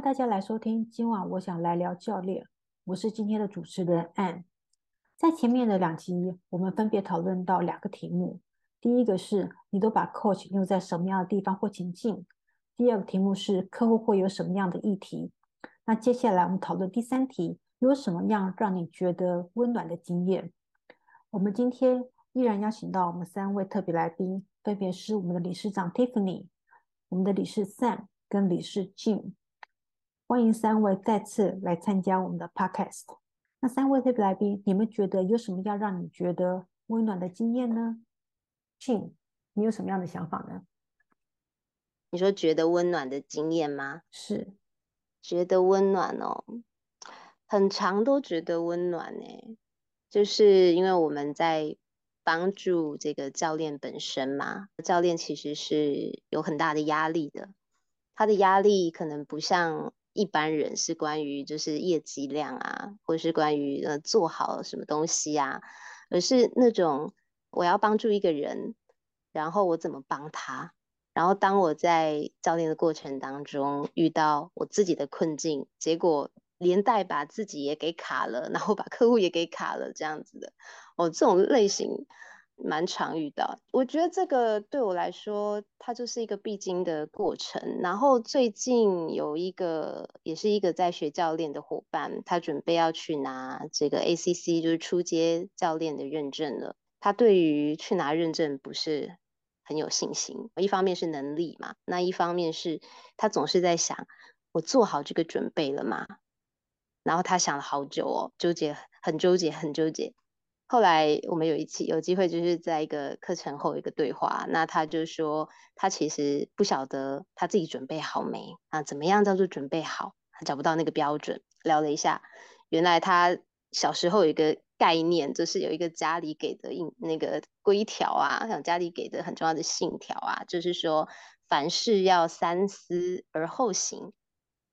大家来收听。今晚我想来聊教练，我是今天的主持人 Ann。在前面的两集，我们分别讨论到两个题目。第一个是你都把 coach 用在什么样的地方或情境？第二个题目是客户会有什么样的议题？那接下来我们讨论第三题，有什么样让你觉得温暖的经验？我们今天依然邀请到我们三位特别来宾，分别是我们的理事长 Tiffany，我们的理事 Sam 跟理事 Jim。欢迎三位再次来参加我们的 Podcast。那三位特别来宾，你们觉得有什么要让你觉得温暖的经验呢？Jim，你有什么样的想法呢？你说觉得温暖的经验吗？是，觉得温暖哦，很长都觉得温暖呢，就是因为我们在帮助这个教练本身嘛，教练其实是有很大的压力的，他的压力可能不像。一般人是关于就是业绩量啊，或是关于呃做好什么东西啊，而是那种我要帮助一个人，然后我怎么帮他，然后当我在教练的过程当中遇到我自己的困境，结果连带把自己也给卡了，然后把客户也给卡了，这样子的哦，这种类型。蛮常遇到，我觉得这个对我来说，它就是一个必经的过程。然后最近有一个，也是一个在学教练的伙伴，他准备要去拿这个 ACC，就是初阶教练的认证了。他对于去拿认证不是很有信心，一方面是能力嘛，那一方面是他总是在想，我做好这个准备了吗？然后他想了好久哦，纠结，很纠结，很纠结。后来我们有一次有机会，就是在一个课程后一个对话，那他就说他其实不晓得他自己准备好没啊？怎么样叫做准备好？他找不到那个标准。聊了一下，原来他小时候有一个概念，就是有一个家里给的印那个规条啊，像家里给的很重要的信条啊，就是说凡事要三思而后行。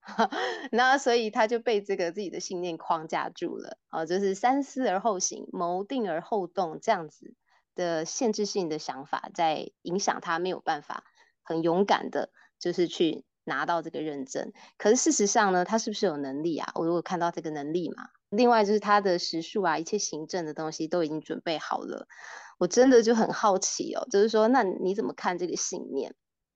那所以他就被这个自己的信念框架住了，啊，就是三思而后行，谋定而后动这样子的限制性的想法，在影响他没有办法很勇敢的，就是去拿到这个认证。可是事实上呢，他是不是有能力啊？我如果看到这个能力嘛，另外就是他的时数啊，一切行政的东西都已经准备好了，我真的就很好奇哦，就是说，那你怎么看这个信念？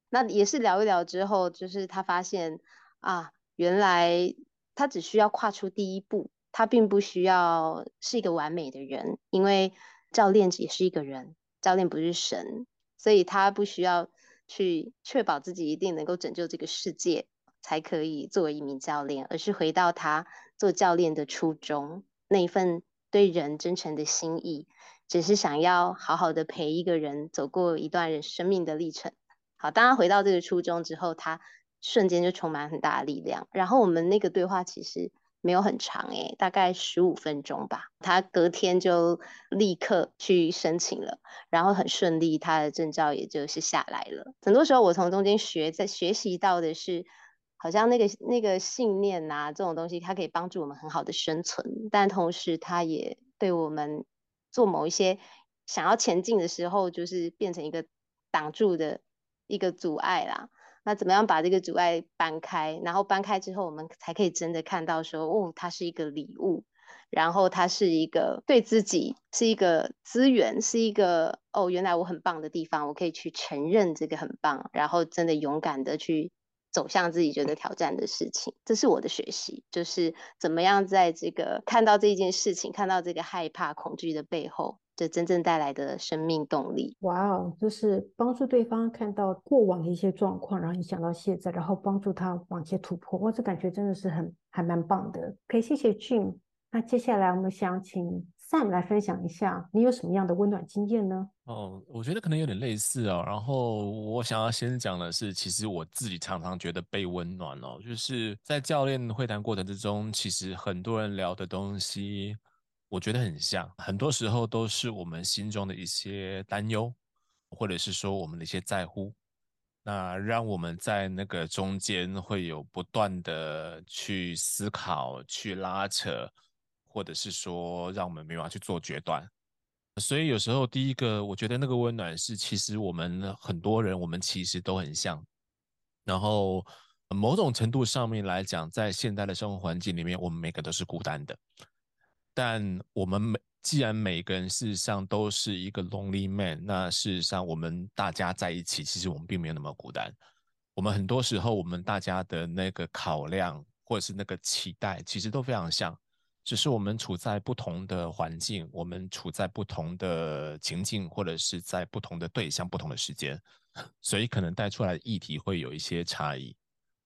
那也是聊一聊之后，就是他发现啊。原来他只需要跨出第一步，他并不需要是一个完美的人，因为教练也是一个人，教练不是神，所以他不需要去确保自己一定能够拯救这个世界才可以作为一名教练，而是回到他做教练的初衷，那一份对人真诚的心意，只是想要好好的陪一个人走过一段人生命的历程。好，当他回到这个初衷之后，他。瞬间就充满很大的力量，然后我们那个对话其实没有很长诶，大概十五分钟吧。他隔天就立刻去申请了，然后很顺利，他的证照也就是下来了。很多时候我从中间学，在学习到的是，好像那个那个信念呐、啊，这种东西它可以帮助我们很好的生存，但同时它也对我们做某一些想要前进的时候，就是变成一个挡住的一个阻碍啦。那怎么样把这个阻碍搬开？然后搬开之后，我们才可以真的看到说，哦，它是一个礼物，然后它是一个对自己是一个资源，是一个哦，原来我很棒的地方，我可以去承认这个很棒，然后真的勇敢的去走向自己觉得挑战的事情。这是我的学习，就是怎么样在这个看到这件事情，看到这个害怕、恐惧的背后。这真正带来的生命动力，哇哦！就是帮助对方看到过往的一些状况，然后影响到现在，然后帮助他往前突破。哇，这感觉真的是很还蛮棒的。可以谢谢 Jim。那接下来我们想请 Sam 来分享一下，你有什么样的温暖经验呢？哦，我觉得可能有点类似哦。然后我想要先讲的是，其实我自己常常觉得被温暖哦，就是在教练会谈过程之中，其实很多人聊的东西。我觉得很像，很多时候都是我们心中的一些担忧，或者是说我们的一些在乎，那让我们在那个中间会有不断的去思考、去拉扯，或者是说让我们没办法去做决断。所以有时候第一个，我觉得那个温暖是，其实我们很多人，我们其实都很像，然后某种程度上面来讲，在现代的生活环境里面，我们每个都是孤单的。但我们每既然每个人事实上都是一个 lonely man，那事实上我们大家在一起，其实我们并没有那么孤单。我们很多时候，我们大家的那个考量或者是那个期待，其实都非常像，只是我们处在不同的环境，我们处在不同的情境，或者是在不同的对象、不同的时间，所以可能带出来的议题会有一些差异。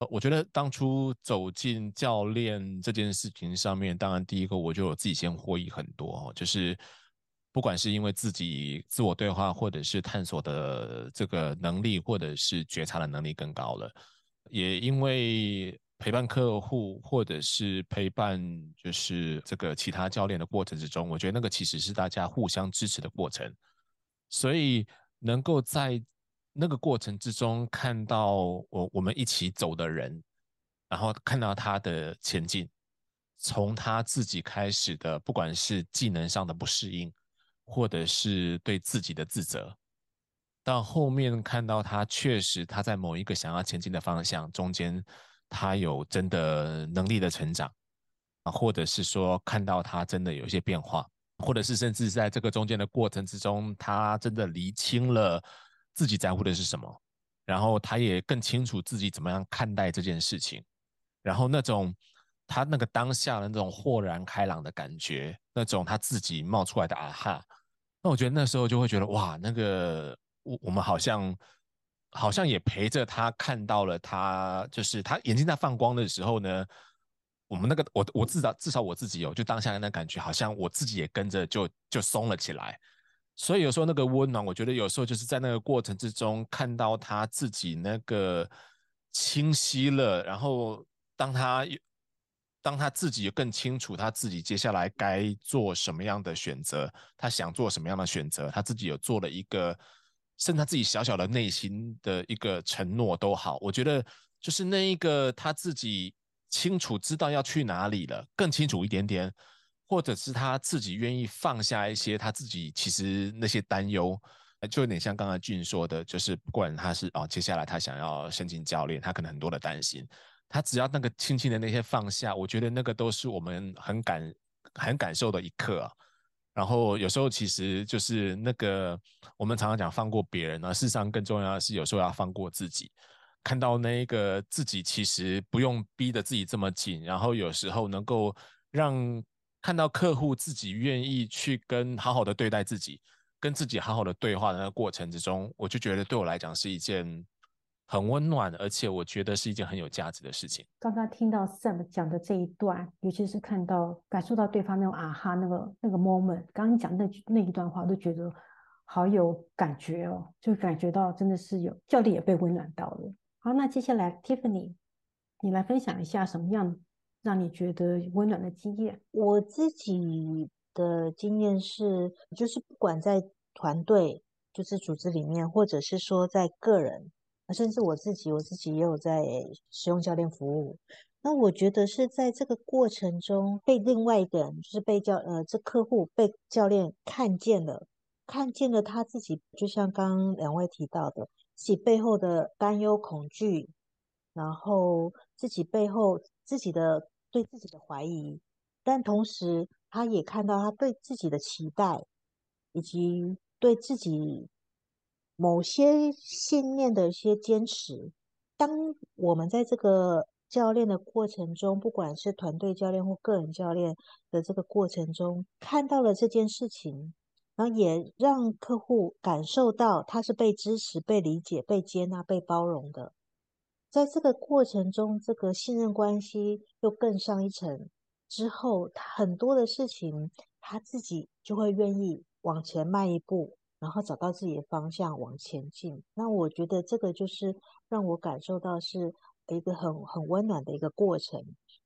我觉得当初走进教练这件事情上面，当然第一个我就有自己先获益很多，就是不管是因为自己自我对话，或者是探索的这个能力，或者是觉察的能力更高了，也因为陪伴客户，或者是陪伴就是这个其他教练的过程之中，我觉得那个其实是大家互相支持的过程，所以能够在。那个过程之中，看到我我们一起走的人，然后看到他的前进，从他自己开始的，不管是技能上的不适应，或者是对自己的自责，到后面看到他确实他在某一个想要前进的方向中间，他有真的能力的成长，啊，或者是说看到他真的有一些变化，或者是甚至在这个中间的过程之中，他真的厘清了。自己在乎的是什么，然后他也更清楚自己怎么样看待这件事情，然后那种他那个当下的那种豁然开朗的感觉，那种他自己冒出来的啊哈，那我觉得那时候就会觉得哇，那个我我们好像好像也陪着他看到了他，就是他眼睛在放光的时候呢，我们那个我我至少至少我自己有，就当下的那感觉，好像我自己也跟着就就松了起来。所以有时候那个温暖，我觉得有时候就是在那个过程之中看到他自己那个清晰了，然后当他当他自己更清楚他自己接下来该做什么样的选择，他想做什么样的选择，他自己有做了一个，甚至他自己小小的内心的一个承诺都好，我觉得就是那一个他自己清楚知道要去哪里了，更清楚一点点。或者是他自己愿意放下一些他自己其实那些担忧，就有点像刚才俊说的，就是不管他是哦，接下来他想要申请教练，他可能很多的担心，他只要那个轻轻的那些放下，我觉得那个都是我们很感很感受的一刻。然后有时候其实就是那个我们常常讲放过别人呢，事实上更重要的是有时候要放过自己，看到那个自己其实不用逼得自己这么紧，然后有时候能够让。看到客户自己愿意去跟好好的对待自己，跟自己好好的对话的那个过程之中，我就觉得对我来讲是一件很温暖，而且我觉得是一件很有价值的事情。刚刚听到 Sam 讲的这一段，尤其是看到感受到对方那种啊哈那个那个 moment，刚刚讲那那一段话，都觉得好有感觉哦，就感觉到真的是有教练也被温暖到了。好，那接下来 Tiffany，你来分享一下什么样？让你觉得温暖的经验。我自己的经验是，就是不管在团队，就是组织里面，或者是说在个人，甚至我自己，我自己也有在使用教练服务。那我觉得是在这个过程中，被另外一个人，就是被教呃这客户被教练看见了，看见了他自己，就像刚刚两位提到的，自己背后的担忧、恐惧，然后自己背后自己的。对自己的怀疑，但同时他也看到他对自己的期待，以及对自己某些信念的一些坚持。当我们在这个教练的过程中，不管是团队教练或个人教练的这个过程中，看到了这件事情，然后也让客户感受到他是被支持、被理解、被接纳、被包容的。在这个过程中，这个信任关系又更上一层之后，很多的事情他自己就会愿意往前迈一步，然后找到自己的方向往前进。那我觉得这个就是让我感受到是一个很很温暖的一个过程。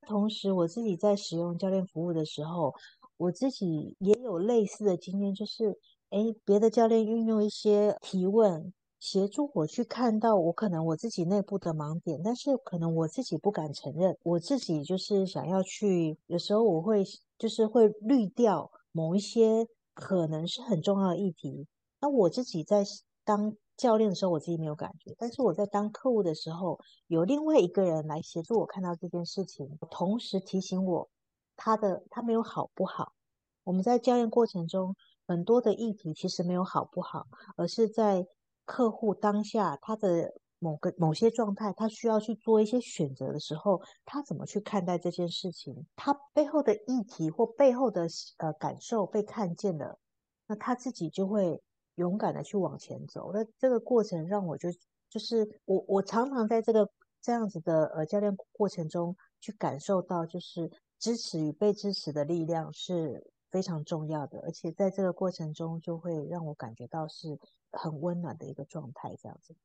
同时，我自己在使用教练服务的时候，我自己也有类似的经验，就是诶，别的教练运用一些提问。协助我去看到我可能我自己内部的盲点，但是可能我自己不敢承认，我自己就是想要去，有时候我会就是会滤掉某一些可能是很重要的议题。那我自己在当教练的时候，我自己没有感觉，但是我在当客户的时候，有另外一个人来协助我看到这件事情，同时提醒我他的他没有好不好。我们在教练过程中，很多的议题其实没有好不好，而是在客户当下他的某个某些状态，他需要去做一些选择的时候，他怎么去看待这件事情？他背后的议题或背后的呃感受被看见了，那他自己就会勇敢的去往前走。那这个过程让我就就是我我常常在这个这样子的呃教练过程中去感受到，就是支持与被支持的力量是。非常重要的，而且在这个过程中，就会让我感觉到是很温暖的一个状态。这样子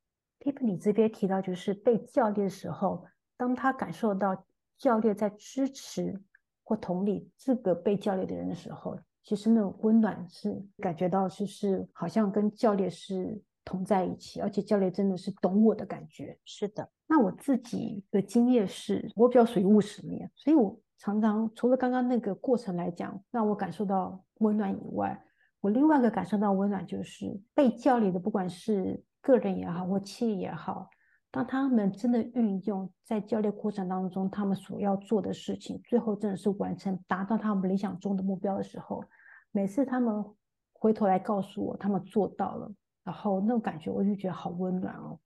，Tiffany 这边提到，就是被教练的时候，当他感受到教练在支持或同理这个被教练的人的时候，其实那种温暖是感觉到，就是好像跟教练是同在一起，而且教练真的是懂我的感觉。是的，那我自己的经验是，我比较属于务实面，所以我。常常除了刚刚那个过程来讲，让我感受到温暖以外，我另外一个感受到温暖就是被教练的，不管是个人也好或企业也好，当他们真的运用在教练过程当中，他们所要做的事情，最后真的是完成达到他们理想中的目标的时候，每次他们回头来告诉我他们做到了，然后那种感觉我就觉得好温暖哦。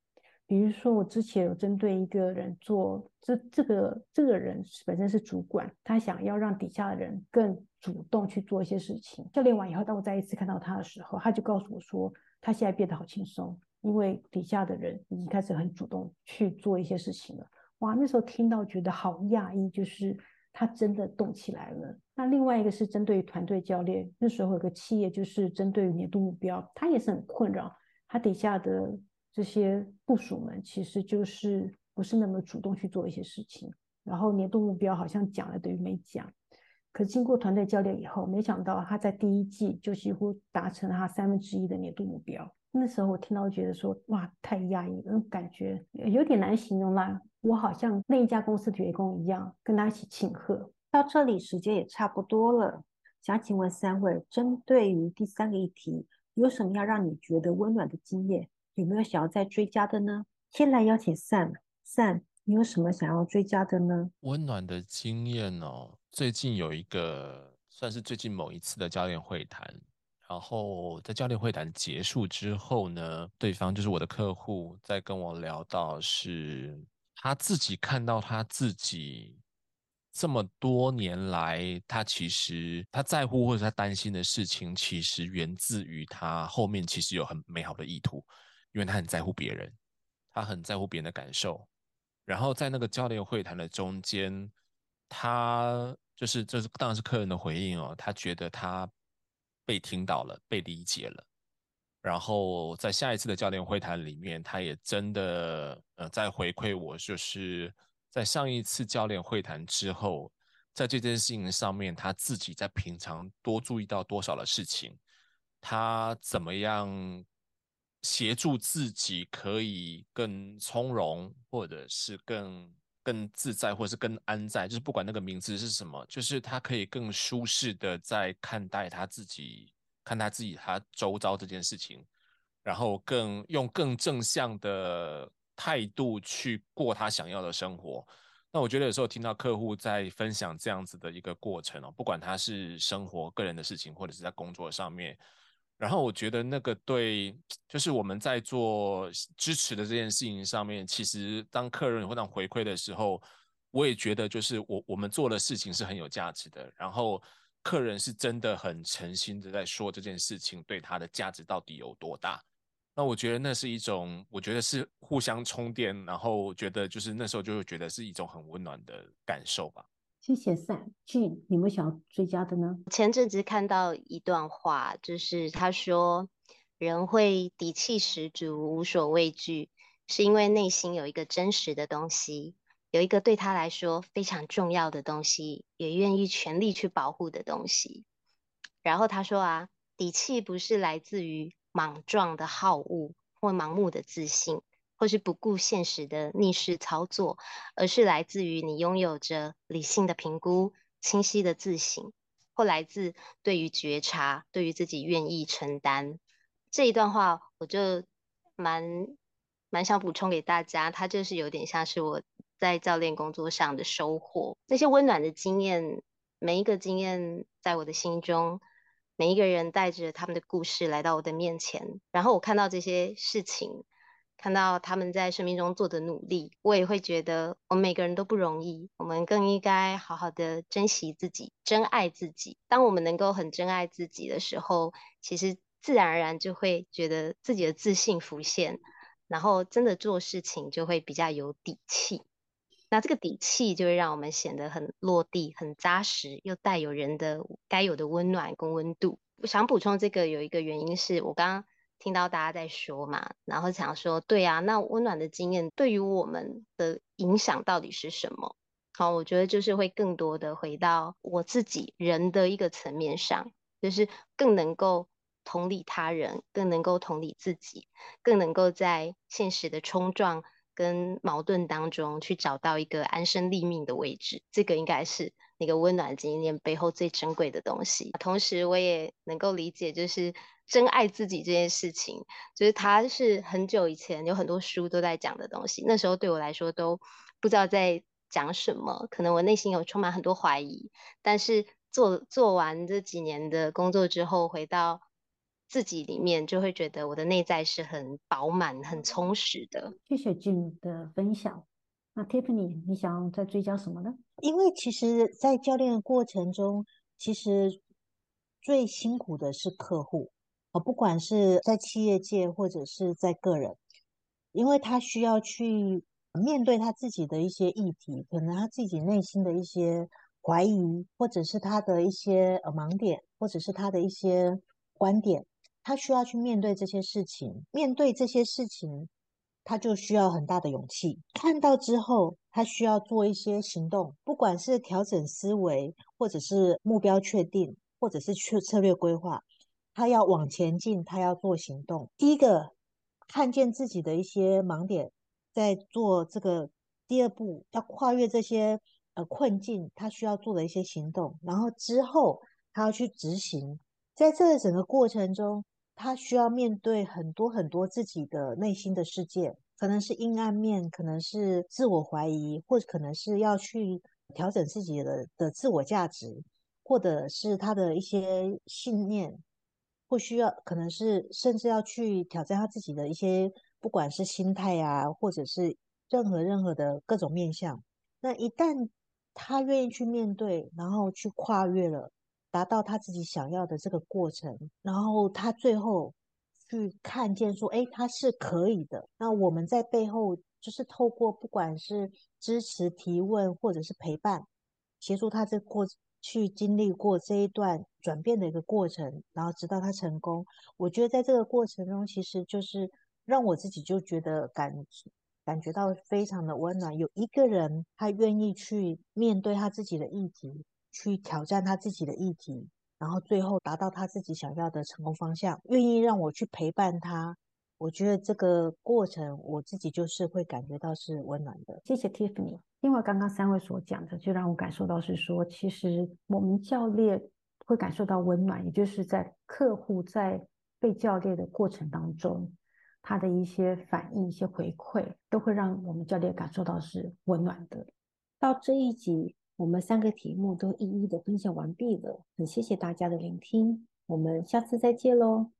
比如说，我之前有针对一个人做，这这个这个人本身是主管，他想要让底下的人更主动去做一些事情。教练完以后，当我再一次看到他的时候，他就告诉我说，他现在变得好轻松，因为底下的人已经开始很主动去做一些事情了。哇，那时候听到觉得好讶异，就是他真的动起来了。那另外一个是针对团队教练，那时候有个企业就是针对于年度目标，他也是很困扰，他底下的。这些部属们其实就是不是那么主动去做一些事情，然后年度目标好像讲了等于没讲。可经过团队教练以后，没想到他在第一季就几乎达成了他三分之一的年度目标。那时候我听到觉得说，哇，太压抑了，感觉有点难形容啦。我好像那一家公司的员工一样，跟他一起庆贺。到这里时间也差不多了，想请问三位，针对于第三个议题，有什么要让你觉得温暖的经验？有没有想要再追加的呢？先来邀请 Sam，Sam，你有什么想要追加的呢？温暖的经验哦，最近有一个算是最近某一次的教练会谈，然后在教练会谈结束之后呢，对方就是我的客户在跟我聊到，是他自己看到他自己这么多年来，他其实他在乎或者他担心的事情，其实源自于他后面其实有很美好的意图。因为他很在乎别人，他很在乎别人的感受，然后在那个教练会谈的中间，他就是这是当然是客人的回应哦，他觉得他被听到了，被理解了，然后在下一次的教练会谈里面，他也真的呃在回馈我，就是在上一次教练会谈之后，在这件事情上面，他自己在平常多注意到多少的事情，他怎么样。协助自己可以更从容，或者是更更自在，或者是更安在，就是不管那个名字是什么，就是他可以更舒适的在看待他自己，看他自己他周遭这件事情，然后更用更正向的态度去过他想要的生活。那我觉得有时候听到客户在分享这样子的一个过程哦，不管他是生活个人的事情，或者是在工作上面。然后我觉得那个对，就是我们在做支持的这件事情上面，其实当客人或者回馈的时候，我也觉得就是我我们做的事情是很有价值的。然后客人是真的很诚心的在说这件事情对他的价值到底有多大。那我觉得那是一种，我觉得是互相充电，然后觉得就是那时候就会觉得是一种很温暖的感受吧。谢谢赛俊你们想要追加的呢？前阵子看到一段话，就是他说，人会底气十足、无所畏惧，是因为内心有一个真实的东西，有一个对他来说非常重要的东西，也愿意全力去保护的东西。然后他说啊，底气不是来自于莽撞的好恶或盲目的自信。或是不顾现实的逆势操作，而是来自于你拥有着理性的评估、清晰的自省，或来自对于觉察、对于自己愿意承担。这一段话，我就蛮蛮想补充给大家，它就是有点像是我在教练工作上的收获。那些温暖的经验，每一个经验在我的心中，每一个人带着他们的故事来到我的面前，然后我看到这些事情。看到他们在生命中做的努力，我也会觉得我们每个人都不容易。我们更应该好好的珍惜自己，珍爱自己。当我们能够很珍爱自己的时候，其实自然而然就会觉得自己的自信浮现，然后真的做事情就会比较有底气。那这个底气就会让我们显得很落地、很扎实，又带有人的该有的温暖跟温度。我想补充这个有一个原因是我刚刚。听到大家在说嘛，然后想说，对啊，那温暖的经验对于我们的影响到底是什么？好，我觉得就是会更多的回到我自己人的一个层面上，就是更能够同理他人，更能够同理自己，更能够在现实的冲撞跟矛盾当中去找到一个安身立命的位置。这个应该是那个温暖经验背后最珍贵的东西。同时，我也能够理解，就是。珍爱自己这件事情，就是它是很久以前有很多书都在讲的东西。那时候对我来说都不知道在讲什么，可能我内心有充满很多怀疑。但是做做完这几年的工作之后，回到自己里面，就会觉得我的内在是很饱满、很充实的。谢谢 June 的分享。那 Tiffany，你想再追加什么呢？因为其实，在教练的过程中，其实最辛苦的是客户。不管是在企业界或者是在个人，因为他需要去面对他自己的一些议题，可能他自己内心的一些怀疑，或者是他的一些呃盲点，或者是他的一些观点，他需要去面对这些事情。面对这些事情，他就需要很大的勇气。看到之后，他需要做一些行动，不管是调整思维，或者是目标确定，或者是去策略规划。他要往前进，他要做行动。第一个，看见自己的一些盲点，在做这个第二步，要跨越这些呃困境，他需要做的一些行动。然后之后，他要去执行。在这整个过程中，他需要面对很多很多自己的内心的世界，可能是阴暗面，可能是自我怀疑，或者可能是要去调整自己的的自我价值，或者是他的一些信念。或需要，可能是甚至要去挑战他自己的一些，不管是心态啊，或者是任何任何的各种面向。那一旦他愿意去面对，然后去跨越了，达到他自己想要的这个过程，然后他最后去看见说，哎，他是可以的。那我们在背后就是透过不管是支持、提问，或者是陪伴，协助他这过。去经历过这一段转变的一个过程，然后直到他成功。我觉得在这个过程中，其实就是让我自己就觉得感感觉到非常的温暖。有一个人他愿意去面对他自己的议题，去挑战他自己的议题，然后最后达到他自己想要的成功方向，愿意让我去陪伴他。我觉得这个过程，我自己就是会感觉到是温暖的。谢谢 Tiffany。因为刚刚三位所讲的，就让我感受到是说，其实我们教练会感受到温暖，也就是在客户在被教练的过程当中，他的一些反应、一些回馈，都会让我们教练感受到是温暖的。到这一集，我们三个题目都一一的分享完毕了，很谢谢大家的聆听，我们下次再见喽。